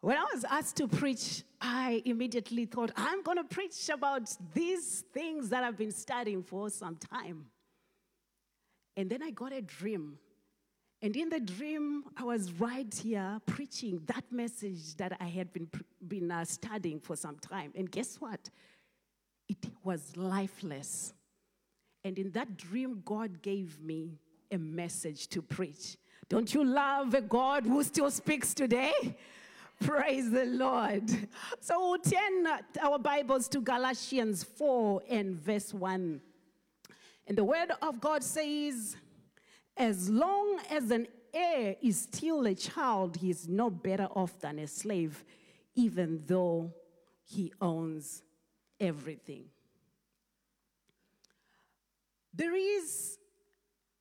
When I was asked to preach, I immediately thought, I'm going to preach about these things that I've been studying for some time. And then I got a dream. And in the dream, I was right here preaching that message that I had been, been uh, studying for some time. And guess what? It was lifeless. And in that dream, God gave me a message to preach. Don't you love a God who still speaks today? Praise the Lord. So we'll turn our Bibles to Galatians 4 and verse 1. And the word of God says, As long as an heir is still a child, he is no better off than a slave, even though he owns everything. There is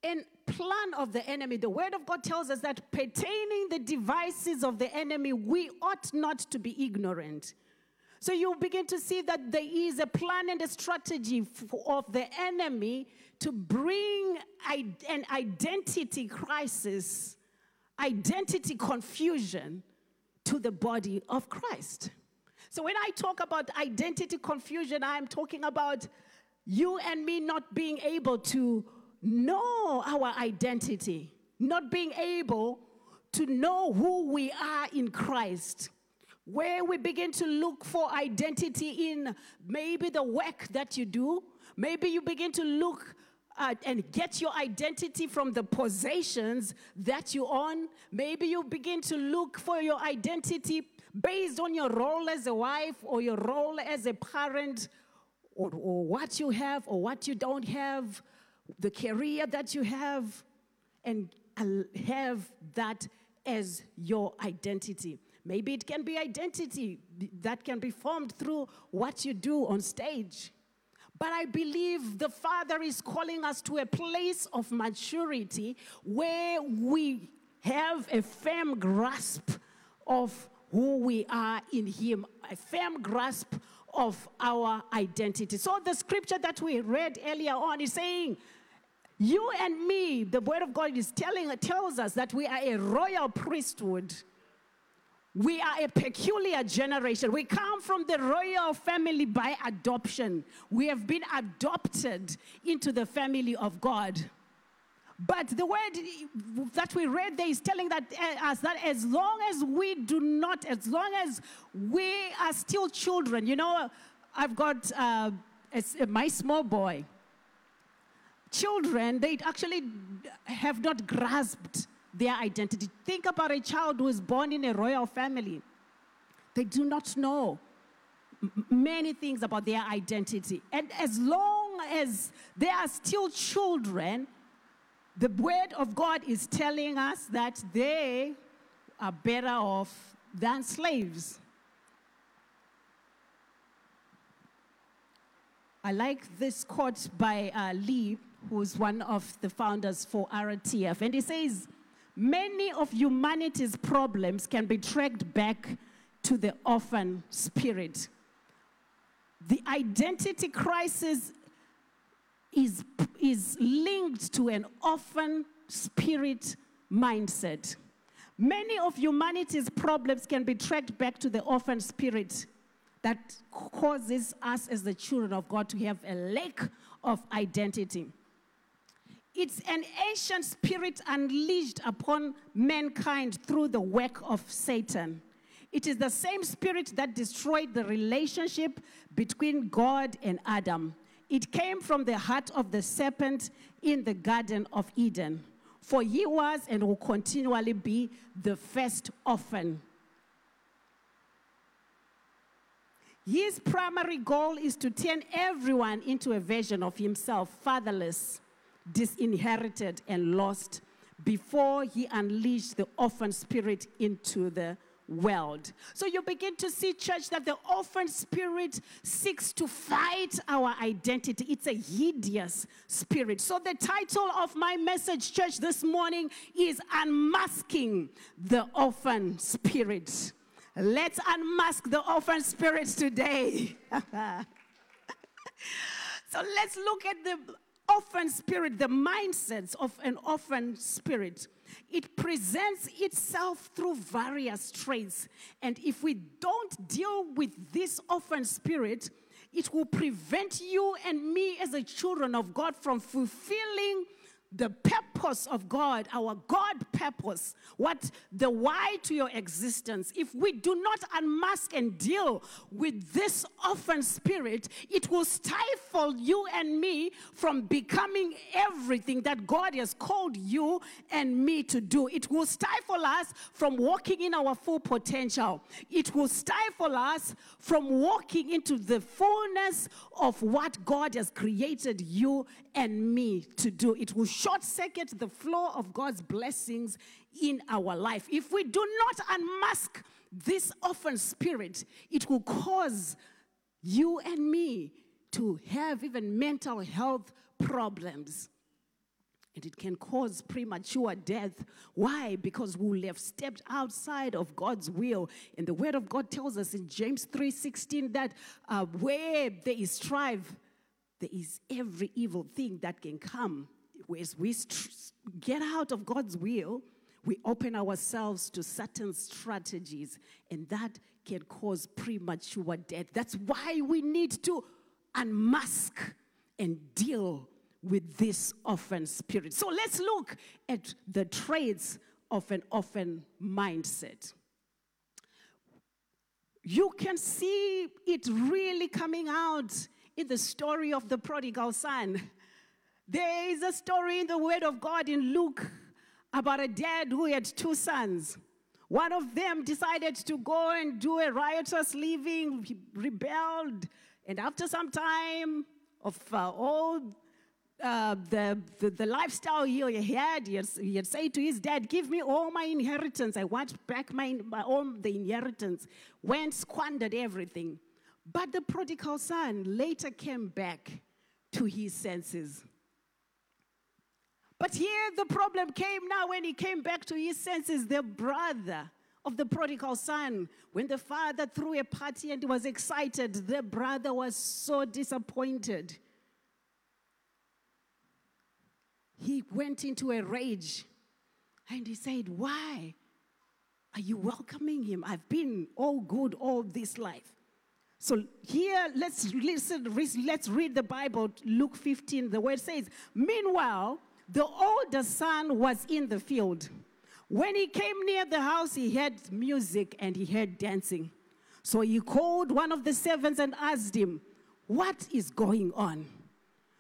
a plan of the enemy. The word of God tells us that pertaining the devices of the enemy, we ought not to be ignorant. So you begin to see that there is a plan and a strategy of the enemy to bring an identity crisis, identity confusion to the body of Christ. So when I talk about identity confusion, I'm talking about you and me not being able to know our identity, not being able to know who we are in Christ. Where we begin to look for identity in maybe the work that you do, maybe you begin to look uh, and get your identity from the possessions that you own. Maybe you begin to look for your identity based on your role as a wife or your role as a parent or, or what you have or what you don't have the career that you have, and have that as your identity. Maybe it can be identity that can be formed through what you do on stage. But I believe the Father is calling us to a place of maturity where we have a firm grasp of who we are in Him, a firm grasp of our identity. So the scripture that we read earlier on is saying, you and me, the word of God is telling tells us that we are a royal priesthood. We are a peculiar generation. We come from the royal family by adoption. We have been adopted into the family of God. But the word that we read there is telling that, uh, us that as long as we do not, as long as we are still children, you know, I've got uh, my small boy children, they actually have not grasped their identity. Think about a child who is born in a royal family. They do not know many things about their identity. And as long as they are still children, the word of God is telling us that they are better off than slaves. I like this quote by uh, Lee who's one of the founders for RTF. And he says, Many of humanity's problems can be tracked back to the orphan spirit. The identity crisis is, is linked to an orphan spirit mindset. Many of humanity's problems can be tracked back to the orphan spirit that causes us as the children of God to have a lack of identity. It's an ancient spirit unleashed upon mankind through the work of Satan. It is the same spirit that destroyed the relationship between God and Adam. It came from the heart of the serpent in the Garden of Eden. For he was and will continually be the first orphan. His primary goal is to turn everyone into a version of himself, fatherless disinherited and lost before he unleashed the orphan spirit into the world. So you begin to see, church, that the orphan spirit seeks to fight our identity. It's a hideous spirit. So the title of my message, church, this morning is Unmasking the Orphan Spirit. Let's unmask the orphan spirit today. so let's look at the orphan spirit, the mindsets of an orphan spirit. it presents itself through various traits. And if we don't deal with this orphan spirit, it will prevent you and me as a children of God from fulfilling the purpose of God, our God purpose, what the why to your existence. If we do not unmask and deal with this orphan spirit, it will stifle you and me from becoming everything that God has called you and me to do. It will stifle us from walking in our full potential. It will stifle us from walking into the fullness of what God has created you and me to do. It will short circuit the flow of God's blessings in our life. If we do not unmask this orphan spirit, it will cause you and me to have even mental health problems. And it can cause premature death. Why? Because we will have stepped outside of God's will. And the word of God tells us in James 3:16 that uh, where there is strife, there is every evil thing that can come. As we get out of God's will, we open ourselves to certain strategies, and that can cause premature death. That's why we need to unmask and deal with this orphan spirit. So let's look at the traits of an orphan mindset. You can see it really coming out in the story of the prodigal son. There is a story in the Word of God in Luke about a dad who had two sons. One of them decided to go and do a riotous living, he rebelled, and after some time of uh, all uh, the, the, the, lifestyle he had, he had, he had said to his dad, Give me all my inheritance. I want back my, my all the inheritance. Went, squandered everything. But the prodigal son later came back to his senses. But here the problem came now when he came back to his senses, the brother of the prodigal son. When the father threw a party and was excited, the brother was so disappointed. He went into a rage and he said, Why are you welcoming him? I've been all good all this life. So here, let's listen, let's read the Bible, Luke 15. The word says, Meanwhile, the older son was in the field. When he came near the house, he heard music and he heard dancing. So he called one of the servants and asked him, What is going on?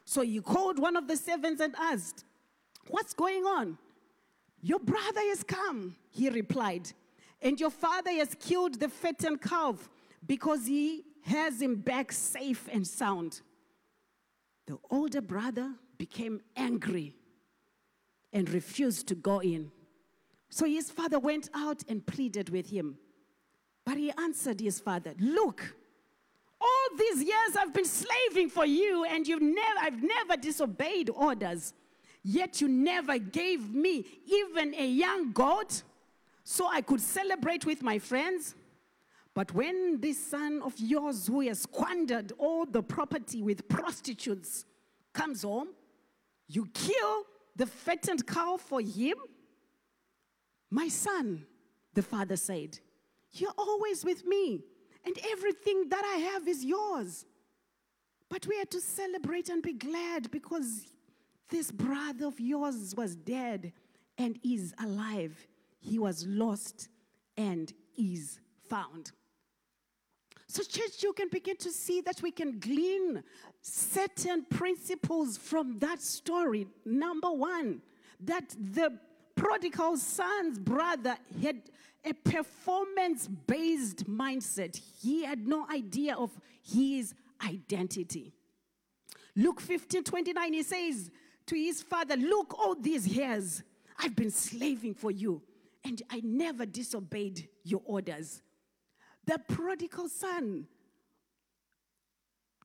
So he called one of the servants and asked, What's going on? Your brother has come, he replied, and your father has killed the fattened calf because he has him back safe and sound. The older brother became angry and refused to go in. So his father went out and pleaded with him. But he answered his father, Look, all these years I've been slaving for you, and you've never, I've never disobeyed orders. Yet you never gave me even a young goat so I could celebrate with my friends. But when this son of yours, who has squandered all the property with prostitutes, comes home, you kill the fattened cow for him? My son, the father said, You're always with me, and everything that I have is yours. But we had to celebrate and be glad because this brother of yours was dead and is alive. He was lost and is found. So, church, you can begin to see that we can glean certain principles from that story. Number one, that the prodigal son's brother had a performance based mindset, he had no idea of his identity. Luke 15 29, he says to his father, Look, all these years I've been slaving for you, and I never disobeyed your orders. The prodigal son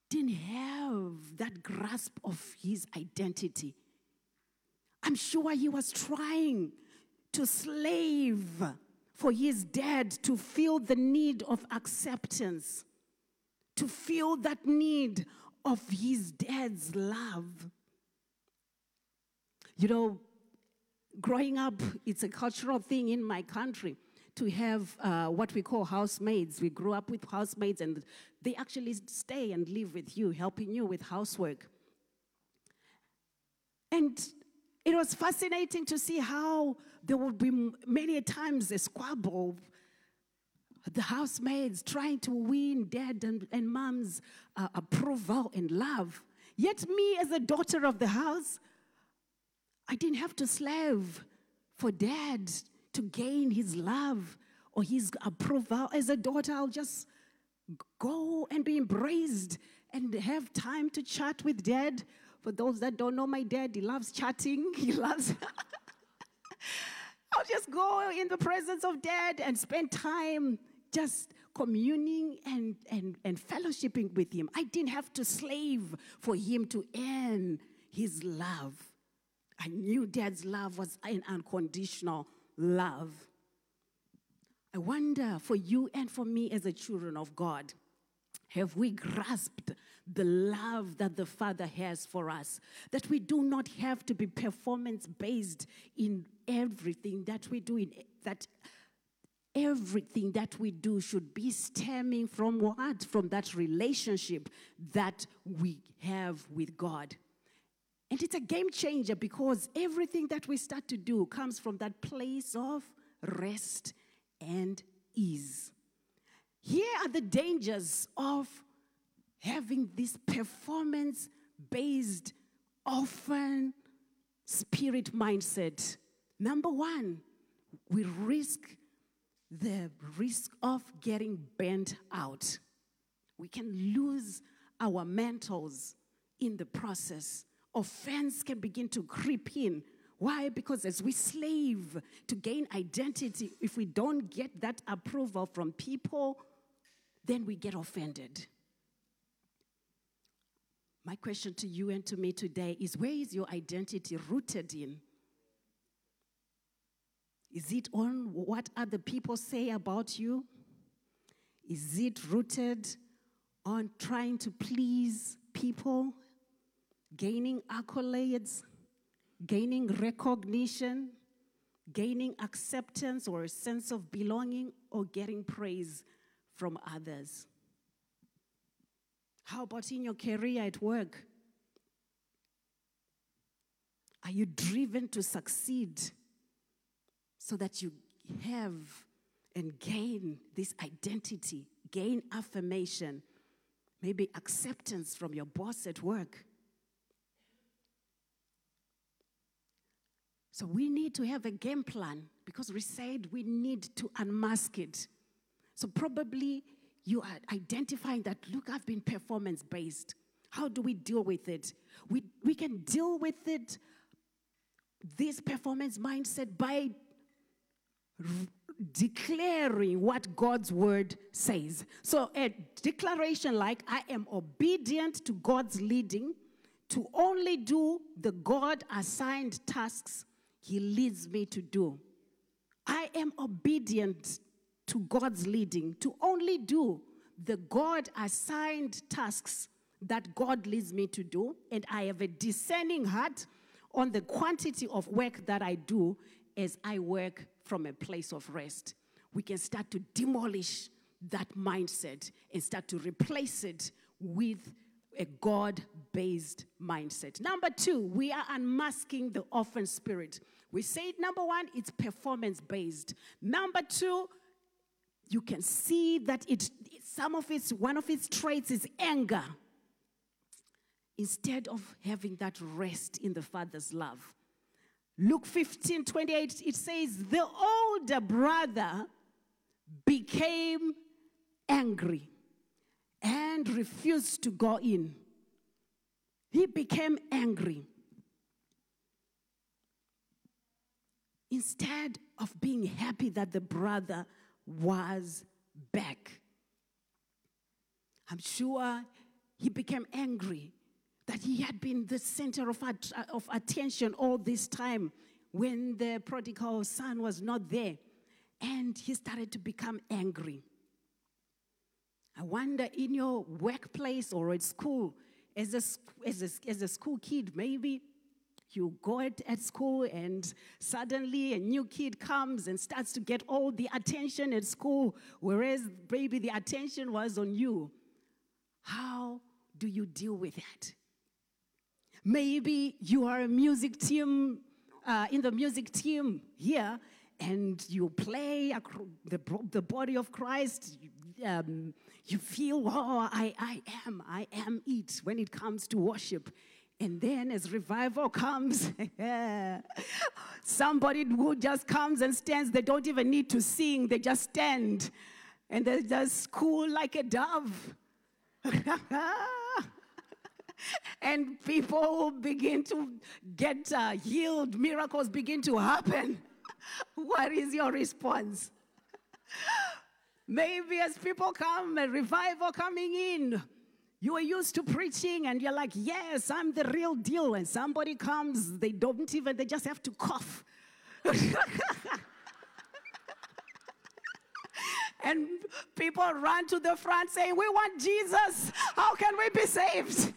didn't have that grasp of his identity. I'm sure he was trying to slave for his dad to feel the need of acceptance, to feel that need of his dad's love. You know, growing up, it's a cultural thing in my country to have uh, what we call housemaids. We grew up with housemaids, and they actually stay and live with you, helping you with housework. And it was fascinating to see how there would be many times a squabble. The housemaids trying to win dad and, and mom's uh, approval and love. Yet, me, as a daughter of the house, I didn't have to slave for dad to gain his love or his approval. As a daughter, I'll just go and be embraced and have time to chat with dad. For those that don't know my dad, he loves chatting. He loves. I'll just go in the presence of dad and spend time just communing and, and, and fellowshipping with him. I didn't have to slave for him to earn his love. I knew dad's love was unconditional love. I wonder for you and for me as a children of God, have we grasped the love that the Father has for us? That we do not have to be performance based in everything that we do, in, that everything that we do should be stemming from what? From that relationship that we have with God. And it's a game changer because everything that we start to do comes from that place of rest and ease. Here are the dangers of having this performance based, orphan spirit mindset. Number one, we risk the risk of getting burnt out. We can lose our mentors in the process offense can begin to creep in. Why? Because as we slave to gain identity, if we don't get that approval from people, then we get offended. My question to you and to me today is where is your identity rooted in? Is it on what other people say about you? Is it rooted on trying to please people gaining accolades, gaining recognition, gaining acceptance or a sense of belonging, or getting praise from others? How about in your career at work? Are you driven to succeed so that you have and gain this identity, gain affirmation, maybe acceptance from your boss at work? So we need to have a game plan because we said we need to unmask it. So probably you are identifying that, look, I've been performance based. How do we deal with it? We, we can deal with it, this performance mindset, by r- declaring what God's word says. So, a declaration like, I am obedient to God's leading to only do the God assigned tasks he leads me to do. I am obedient to God's leading to only do the God assigned tasks that God leads me to do, and I have a discerning heart on the quantity of work that I do as I work from a place of rest. We can start to demolish that mindset and start to replace it with a God based mindset. Number two, we are unmasking the orphan spirit. We said number one, it's performance based. Number two, you can see that it some of its one of its traits is anger instead of having that rest in the father's love luke 15 28 it says the older brother became angry and refused to go in. He became angry. Instead of being happy that the brother was back, I'm sure he became angry that he had been the center of, of attention all this time when the prodigal son was not there. And he started to become angry. I wonder in your workplace or at school, as a, as a, as a school kid, maybe you go at, at school and suddenly a new kid comes and starts to get all the attention at school, whereas maybe the attention was on you. How do you deal with that? Maybe you are a music team, uh, in the music team here, and you play the, the body of Christ. Um, you feel, oh, I, I am, I am it when it comes to worship. And then as revival comes, somebody who just comes and stands, they don't even need to sing, they just stand. And they just cool like a dove. and people begin to get uh, healed, miracles begin to happen. what is your response? Maybe as people come, a revival coming in, you are used to preaching and you're like, yes, I'm the real deal. And somebody comes, they don't even, they just have to cough. and people run to the front saying, We want Jesus. How can we be saved?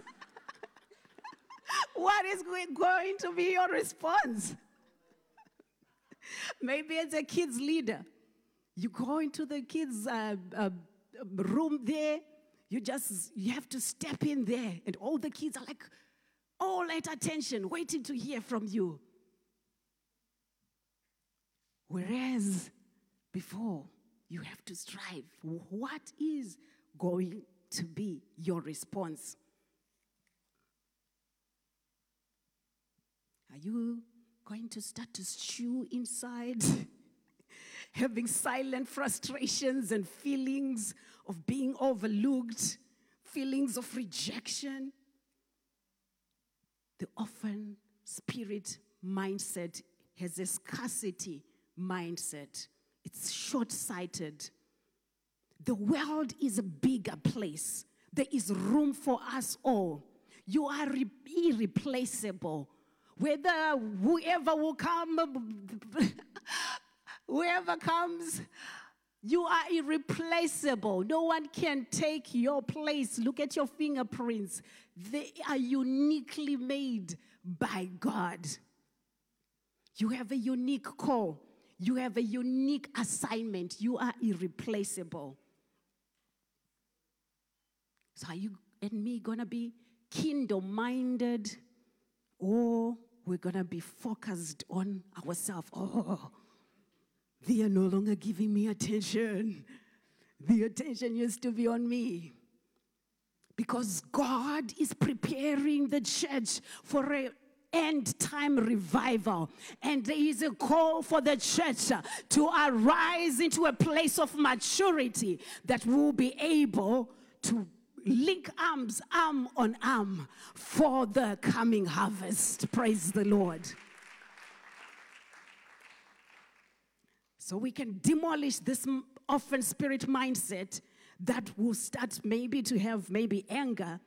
what is going to be your response? Maybe as a kids leader, you go into the kids' uh, uh, room there you just you have to step in there, and all the kids are like all at attention, waiting to hear from you. Whereas before, you have to strive. What is going to be your response? Are you going to start to stew inside? having silent frustrations and feelings of being overlooked, feelings of rejection. The orphan spirit mindset has a scarcity mindset, it's short sighted. The world is a bigger place. There is room for us all. You are irreplaceable. Whether whoever will come Whoever comes, you are irreplaceable. No one can take your place. Look at your fingerprints. They are uniquely made by God. You have a unique call, you have a unique assignment. You are irreplaceable. So, are you and me going to be kingdom minded or we're going to be focused on ourselves? Oh, they are no longer giving me attention. The attention used to be on me. Because God is preparing the church for a end time revival. And there is a call for the church to arise into a place of maturity that will be able to link arms, arm on arm, for the coming harvest. Praise the Lord. So we can demolish this orphan spirit mindset that will start maybe to have maybe anger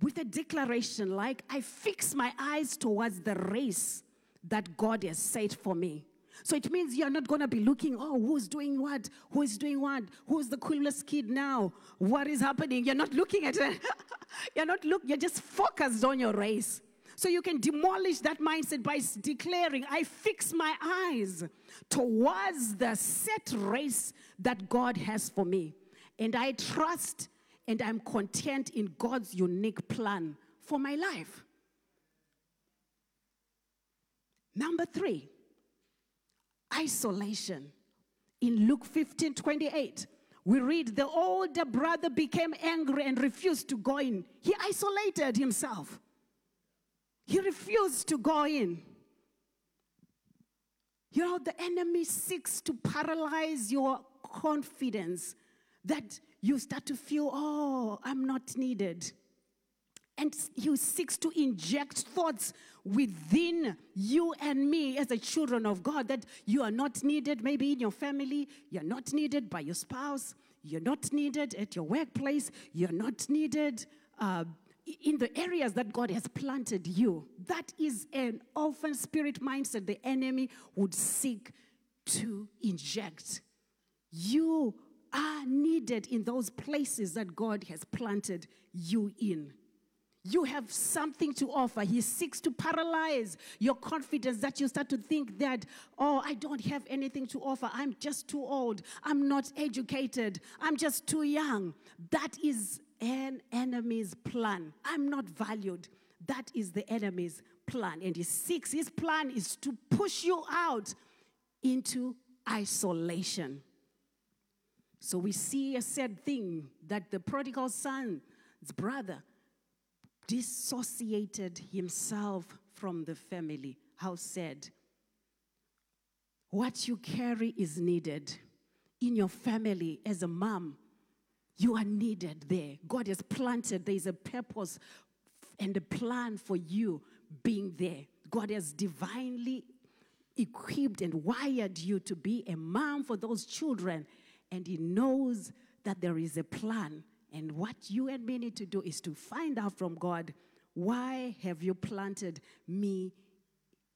with a declaration like, I fix my eyes towards the race that God has set for me. So it means you're not going to be looking, oh, who's doing what? Who is doing what? Who's the coolest kid now? What is happening? You're not looking at it. you're not look, you're just focused on your race. So you can demolish that mindset by declaring, I fix my eyes towards the set race that God has for me. And I trust and I'm content in God's unique plan for my life. Number three, isolation. In Luke 15 28, we read the older brother became angry and refused to go in. He isolated himself. He refused to go in. You know, the enemy seeks to paralyze your confidence that you start to feel, oh, I'm not needed. And he seeks to inject thoughts within you and me as the children of God that you are not needed, maybe in your family, you're not needed by your spouse, you're not needed at your workplace, you're not needed uh, in the areas that God has planted you. That is an orphan spirit mindset the enemy would seek to inject. You are needed in those places that God has planted you in. You have something to offer. He seeks to paralyze your confidence that you start to think that, oh, I don't have anything to offer. I'm just too old. I'm not educated. I'm just too young. That is an enemy's plan. I'm not valued. That is the enemy's plan. And he seeks, his plan is to push you out into isolation. So we see a sad thing that the prodigal son's brother dissociated himself from the family. How sad. What you carry is needed in your family as a mom. You are needed there. God has planted, there is a purpose and a plan for you being there. God has divinely equipped and wired you to be a mom for those children, and He knows that there is a plan and what you and me need to do is to find out from God why have you planted me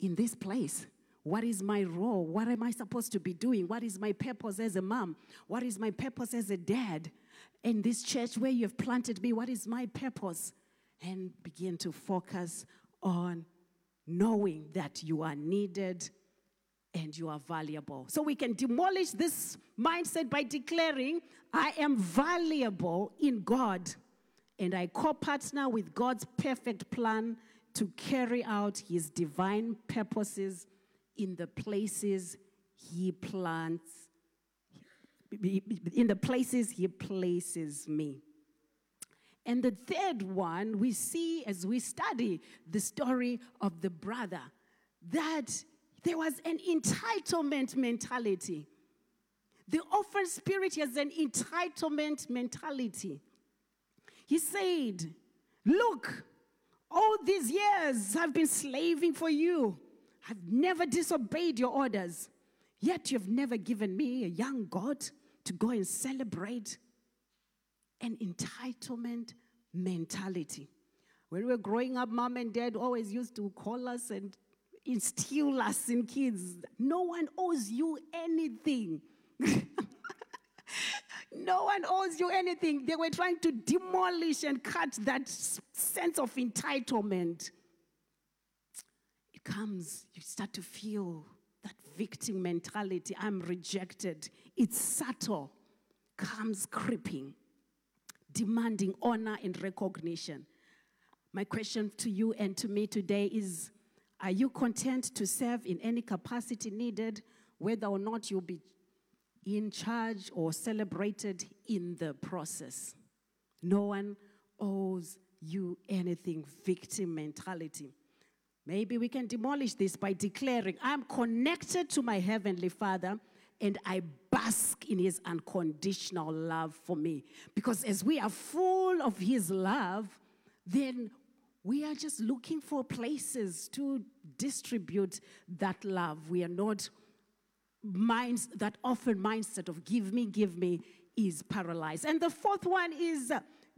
in this place? What is my role? What am I supposed to be doing? What is my purpose as a mom? What is my purpose as a dad? In this church where you have planted me, what is my purpose? And begin to focus on knowing that you are needed and you are valuable. So we can demolish this mindset by declaring, I am valuable in God, and I co partner with God's perfect plan to carry out his divine purposes in the places he plants, in the places he places me. And the third one we see as we study the story of the brother that there was an entitlement mentality. The orphan spirit has an entitlement mentality. He said, Look, all these years I've been slaving for you. I've never disobeyed your orders. Yet you've never given me a young God to go and celebrate. An entitlement mentality. When we were growing up, mom and dad always used to call us and instill us in kids. No one owes you anything. no one owes you anything. They were trying to demolish and cut that sense of entitlement. It comes, you start to feel victim mentality. I'm rejected. It's subtle, comes creeping, demanding honor and recognition. My question to you and to me today is are you content to serve in any capacity needed, whether or not you'll be in charge or celebrated in the process? No one owes you anything, victim mentality. Maybe we can demolish this by declaring, I'm connected to my Heavenly Father and I bask in His unconditional love for me. Because as we are full of His love, then we are just looking for places to distribute that love. We are not minds that orphan mindset of give me, give me is paralyzed. And the fourth one is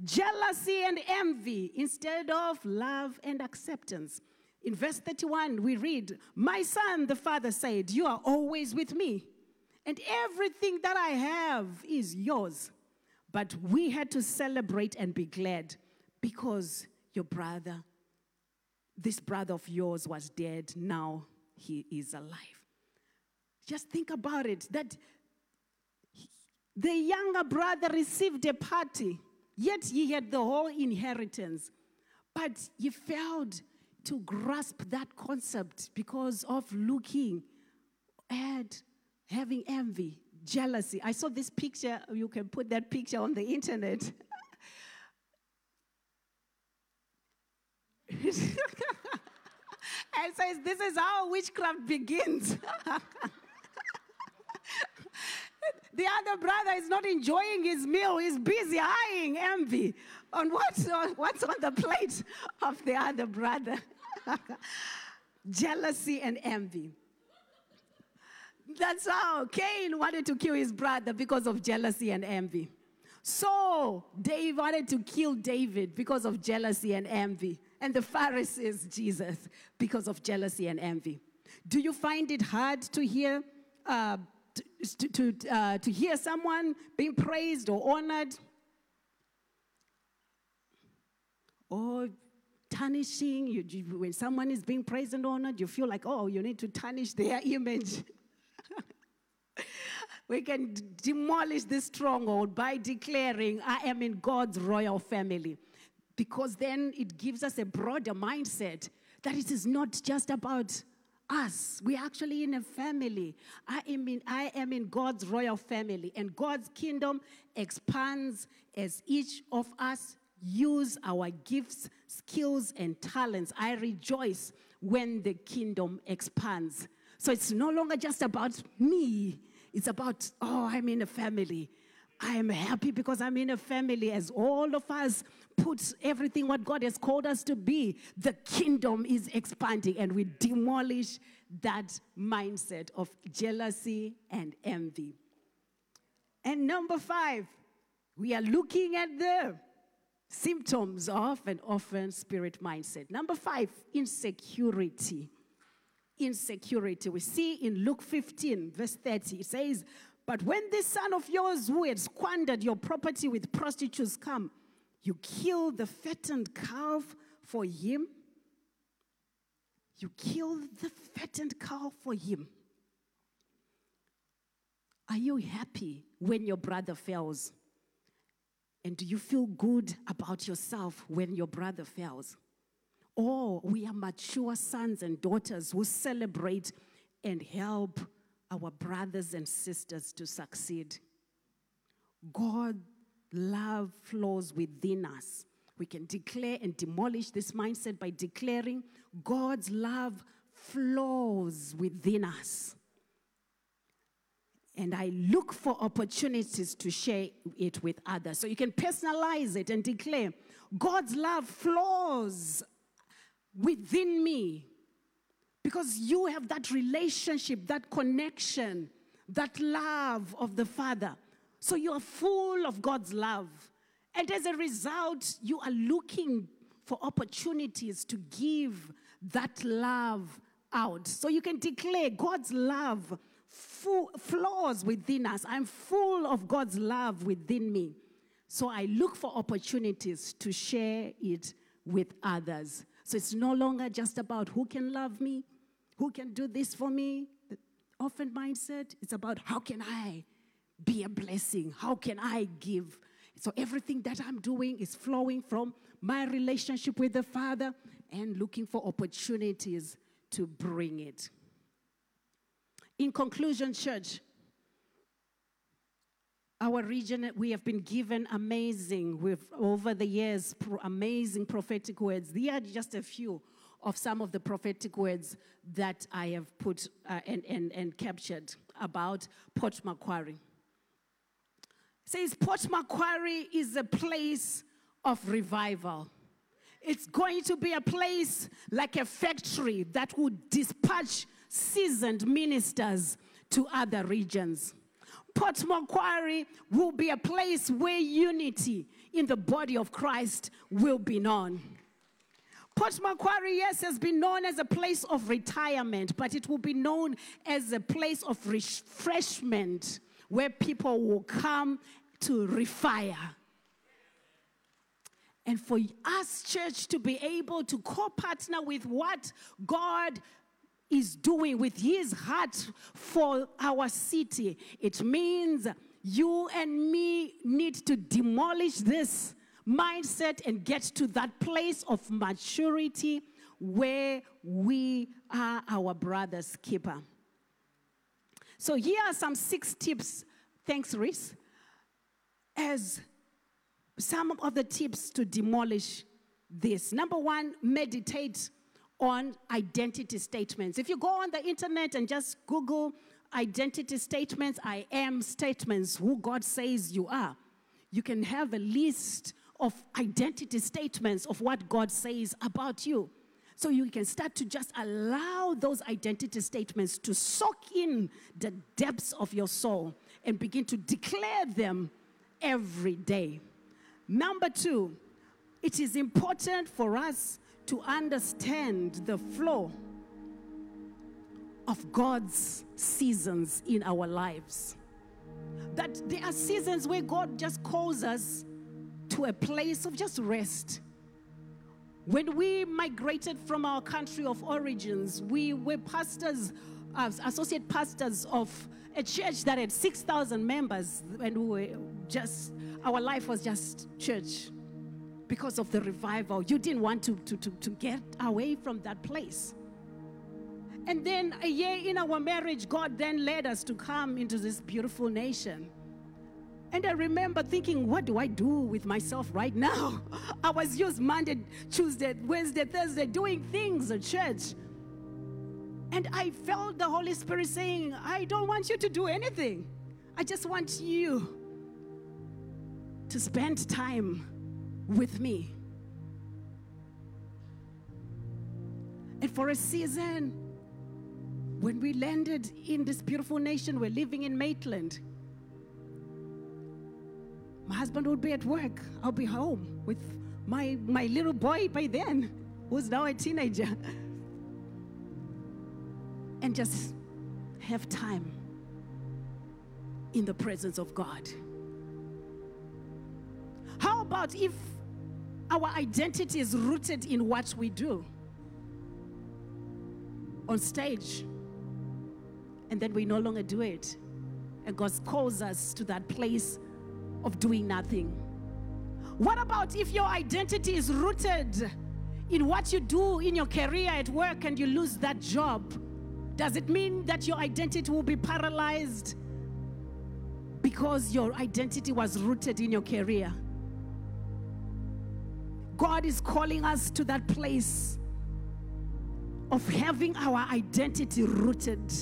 jealousy and envy instead of love and acceptance. In verse 31, we read, My son, the father said, You are always with me, and everything that I have is yours. But we had to celebrate and be glad because your brother, this brother of yours was dead, now he is alive. Just think about it that the younger brother received a party, yet he had the whole inheritance. But he failed to grasp that concept because of looking at having envy, jealousy. I saw this picture, you can put that picture on the internet. and says, This is how witchcraft begins. the other brother is not enjoying his meal, he's busy eyeing envy on what's on, what's on the plate of the other brother. Jealousy and envy. That's how Cain wanted to kill his brother because of jealousy and envy. So Dave wanted to kill David because of jealousy and envy and the Pharisees Jesus because of jealousy and envy. Do you find it hard to hear uh, to, to, uh, to hear someone being praised or honored? Tarnishing. You, you, when someone is being praised and honored, you feel like, oh, you need to tarnish their image. we can demolish this stronghold by declaring, I am in God's royal family. Because then it gives us a broader mindset that it is not just about us. We're actually in a family. I am in, I am in God's royal family, and God's kingdom expands as each of us use our gifts, skills, and talents. I rejoice when the kingdom expands. So it's no longer just about me, it's about, oh, I'm in a family. I am happy because I'm in a family as all of us put everything what God has called us to be. The kingdom is expanding and we demolish that mindset of jealousy and envy. And number five, we are looking at the symptoms of an orphan spirit mindset. Number five, insecurity. Insecurity. We see in Luke 15, verse 30, it says, But when this son of yours who had squandered your property with prostitutes come, you kill the fattened calf for him. You kill the fattened calf for him. Are you happy when your brother fails? And do you feel good about yourself when your brother fails? Or we are mature sons and daughters who celebrate and help our brothers and sisters to succeed. God love flows within us. We can declare and demolish this mindset by declaring God's love flows within us and I look for opportunities to share it with others. So you can personalize it and declare God's love flows within me because you have that relationship, that connection, that love of the Father. So you are full of God's love. And as a result, you are looking for opportunities to give that love out. So you can declare God's love full, flaws within us. I'm full of God's love within me. So I look for opportunities to share it with others. So it's no longer just about who can love me, who can do this for me. The orphan mindset, it's about how can I be a blessing? How can I give? So everything that I'm doing is flowing from my relationship with the Father and looking for opportunities to bring it. In conclusion, church, our region, we have been given amazing, with over the years, pro- amazing prophetic words. These are just a few of some of the prophetic words that I have put uh, and, and, and captured about Port Macquarie. It says Port Macquarie is a place of revival. It's going to be a place like a factory that would dispatch seasoned ministers to other regions. Port Macquarie will be a place where unity in the body of Christ will be known. Port Macquarie, yes, has been known as a place of retirement, but it will be known as a place of refreshment where people will come to refire. And for us, church, to be able to co partner with what God is doing with his heart for our city. It means you and me need to demolish this mindset and get to that place of maturity where we are our brother's keeper. So, here are some six tips. Thanks, Reese. As some of the tips to demolish this. Number one, meditate on identity statements. If you go on the internet and just Google identity statements, I am statements, who God says you are, you can have a list of identity statements of what God says about you. So you can start to just allow those identity statements to soak in the depths of your soul and begin to declare them every day. Number two, it is important for us to understand the flow of God's seasons in our lives. That there are seasons where God just calls us to a place of just rest, When we migrated from our country of origins, we were pastors, uh, associate pastors of a church that had 6,000 members, and we were just, our life was just church because of the revival. You didn't want to, to, to, to get away from that place. And then a year in our marriage, God then led us to come into this beautiful nation. And I remember thinking, what do I do with myself right now? I was used Monday, Tuesday, Wednesday, Thursday doing things at church. And I felt the Holy Spirit saying, I don't want you to do anything. I just want you to spend time with me. And for a season, when we landed in this beautiful nation, we're living in Maitland. My husband would be at work. I'll be home with my, my little boy by then, who's now a teenager. And just have time in the presence of God. How about if our identity is rooted in what we do on stage and then we no longer do it? And God calls us to that place of doing nothing? What about if your identity is rooted in what you do in your career at work and you lose that job? Does it mean that your identity will be paralyzed because your identity was rooted in your career? God is calling us to that place of having our identity rooted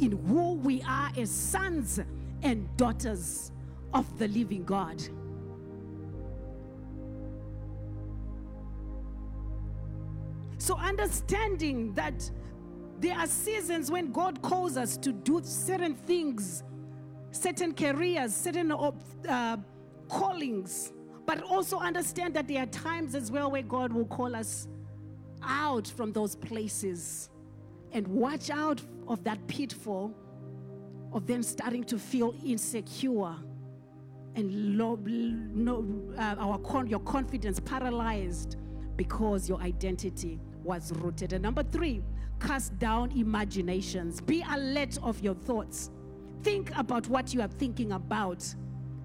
in who we are as sons and daughters of the living God. So, understanding that there are seasons when God calls us to do certain things, certain careers, certain uh, callings, but also understand that there are times as well where God will call us out from those places and watch out of that pitfall of them starting to feel insecure and uh, our con- your confidence paralyzed because your identity was rooted. And number three, cast down imaginations. Be alert of your thoughts. Think about what you are thinking about.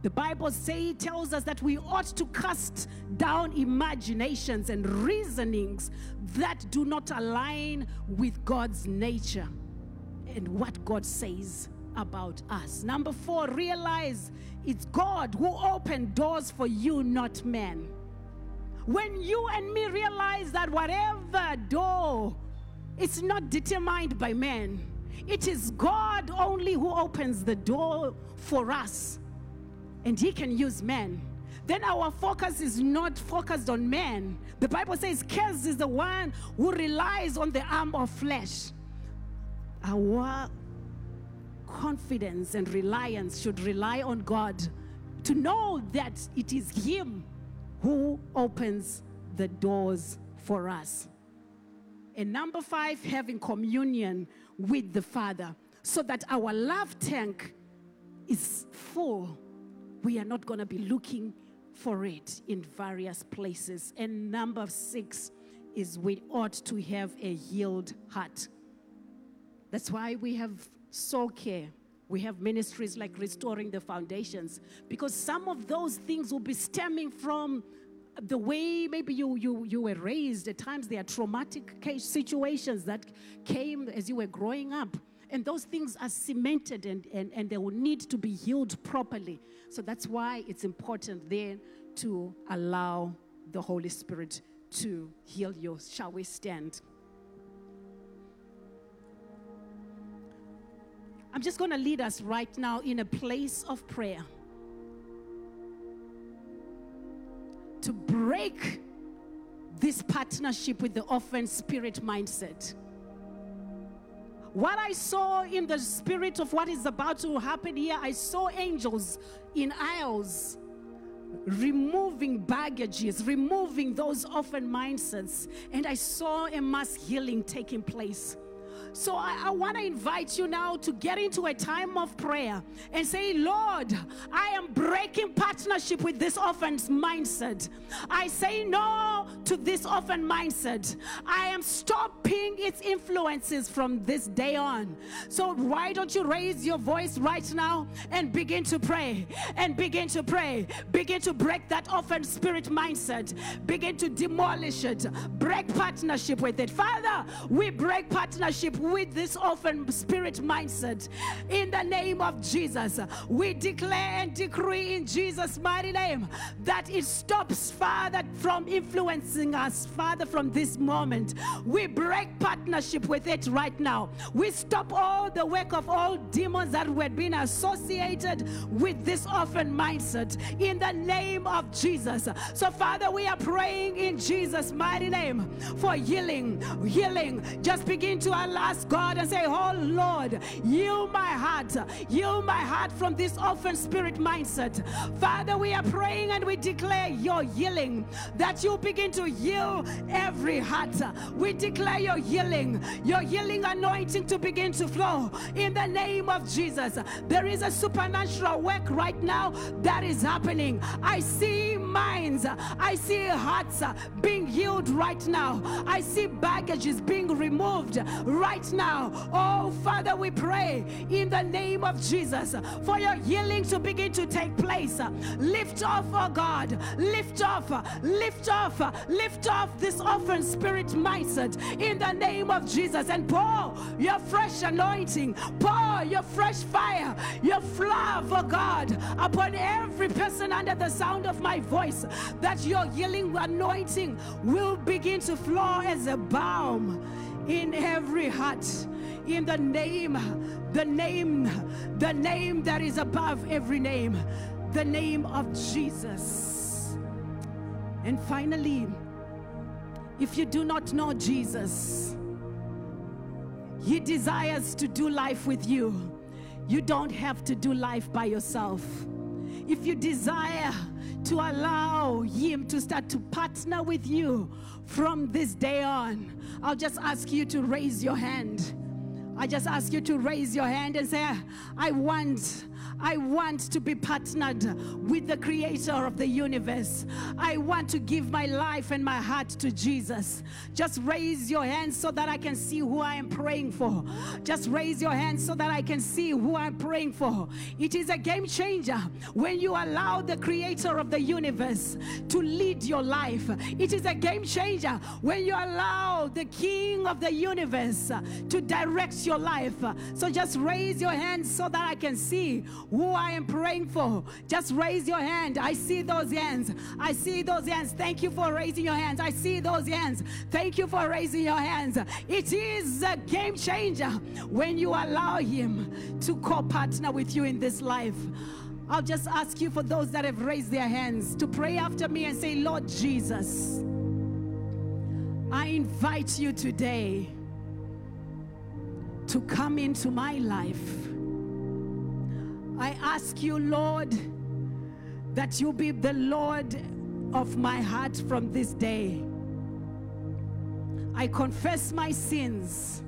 The Bible say tells us that we ought to cast down imaginations and reasonings that do not align with God's nature and what God says about us. Number four, realize it's God who opened doors for you, not men. When you and me realize that whatever door, it's not determined by men, it is God only who opens the door for us, and He can use men. Then our focus is not focused on men. The Bible says, Curse is the one who relies on the arm of flesh. Our confidence and reliance should rely on God to know that it is Him who opens the doors for us. And number five, having communion with the Father so that our love tank is full. We are not going to be looking for it in various places. And number six is we ought to have a healed heart. That's why we have soul care. We have ministries like Restoring the Foundations because some of those things will be stemming from the way maybe you, you, you were raised. At times, there are traumatic situations that came as you were growing up. And those things are cemented and, and, and they will need to be healed properly. So that's why it's important then to allow the Holy Spirit to heal you. Shall we stand? I'm just going to lead us right now in a place of prayer to break this partnership with the orphan spirit mindset. What I saw in the spirit of what is about to happen here, I saw angels in aisles removing baggages, removing those orphan mindsets, and I saw a mass healing taking place. So I, I want to invite you now to get into a time of prayer and say, Lord, I am breaking partnership with this orphan's mindset. I say no to this orphan mindset. I am stopping its influences from this day on. So why don't you raise your voice right now and begin to pray and begin to pray. Begin to break that orphan spirit mindset. Begin to demolish it. Break partnership with it. Father, we break partnership with this orphan spirit mindset. In the name of Jesus, we declare and decree in Jesus' mighty name that it stops, Father, from influencing us, Father, from this moment. We break partnership with it right now. We stop all the work of all demons that were being associated with this orphan mindset in the name of Jesus. So, Father, we are praying in Jesus' mighty name for healing. Healing. Just begin to ask God and say, Oh Lord, heal my heart. Heal my heart from this orphan spirit mindset. Father, we are praying and we declare your healing, that you begin to heal every heart. We declare your healing, your healing anointing to begin to flow in the name of Jesus. There is a supernatural work right now that is happening. I see minds, I see hearts being healed right now. I see baggages being removed right now. Oh, Father, we pray in the name of Jesus for your healing to begin to take place. Lift off, oh God, lift off, lift off, lift off this orphan spirit mindset in the name of Jesus and pour your fresh anointing, pour your fresh fire, your love, oh God, upon every person under the sound of my voice, that your healing anointing will begin to flow as a balm in every heart. In the name, the name, the name that is above every name, the name of Jesus. And finally, if you do not know Jesus, He desires to do life with you. You don't have to do life by yourself. If you desire to allow Him to start to partner with you from this day on, I'll just ask you to raise your hand. I just ask you to raise your hand and say, I want I want to be partnered with the creator of the universe. I want to give my life and my heart to Jesus. Just raise your hands so that I can see who I am praying for. Just raise your hands so that I can see who I'm praying for. It is a game changer when you allow the creator of the universe to lead your life. It is a game changer when you allow the king of the universe to direct your life. So just raise your hands so that I can see who I am praying for. Just raise your hand. I see those hands. I see those hands. Thank you for raising your hands. I see those hands. Thank you for raising your hands. It is a game changer when you allow Him to co partner with you in this life. I'll just ask you for those that have raised their hands to pray after me and say, Lord Jesus, I invite you today to come into my life. I ask you, Lord, that you be the Lord of my heart from this day. I confess my sins.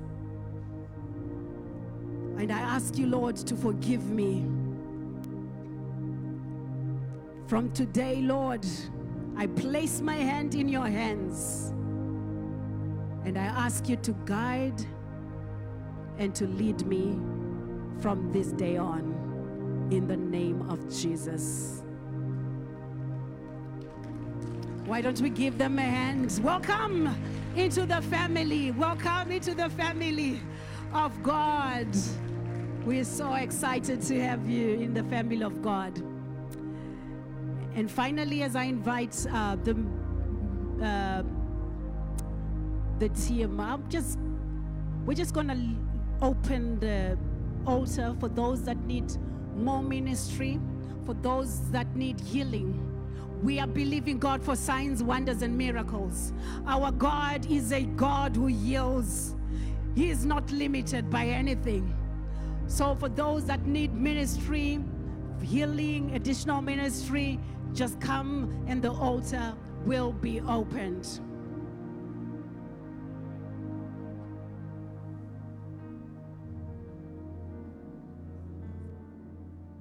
And I ask you, Lord, to forgive me. From today, Lord, I place my hand in your hands. And I ask you to guide and to lead me from this day on. In the name of Jesus. Why don't we give them a hand? Welcome into the family. Welcome into the family of God. We're so excited to have you in the family of God. And finally, as I invite uh, the uh, the team up, just we're just gonna open the altar for those that need more ministry for those that need healing. We are believing God for signs, wonders, and miracles. Our God is a God who heals, He is not limited by anything. So, for those that need ministry, healing, additional ministry, just come and the altar will be opened.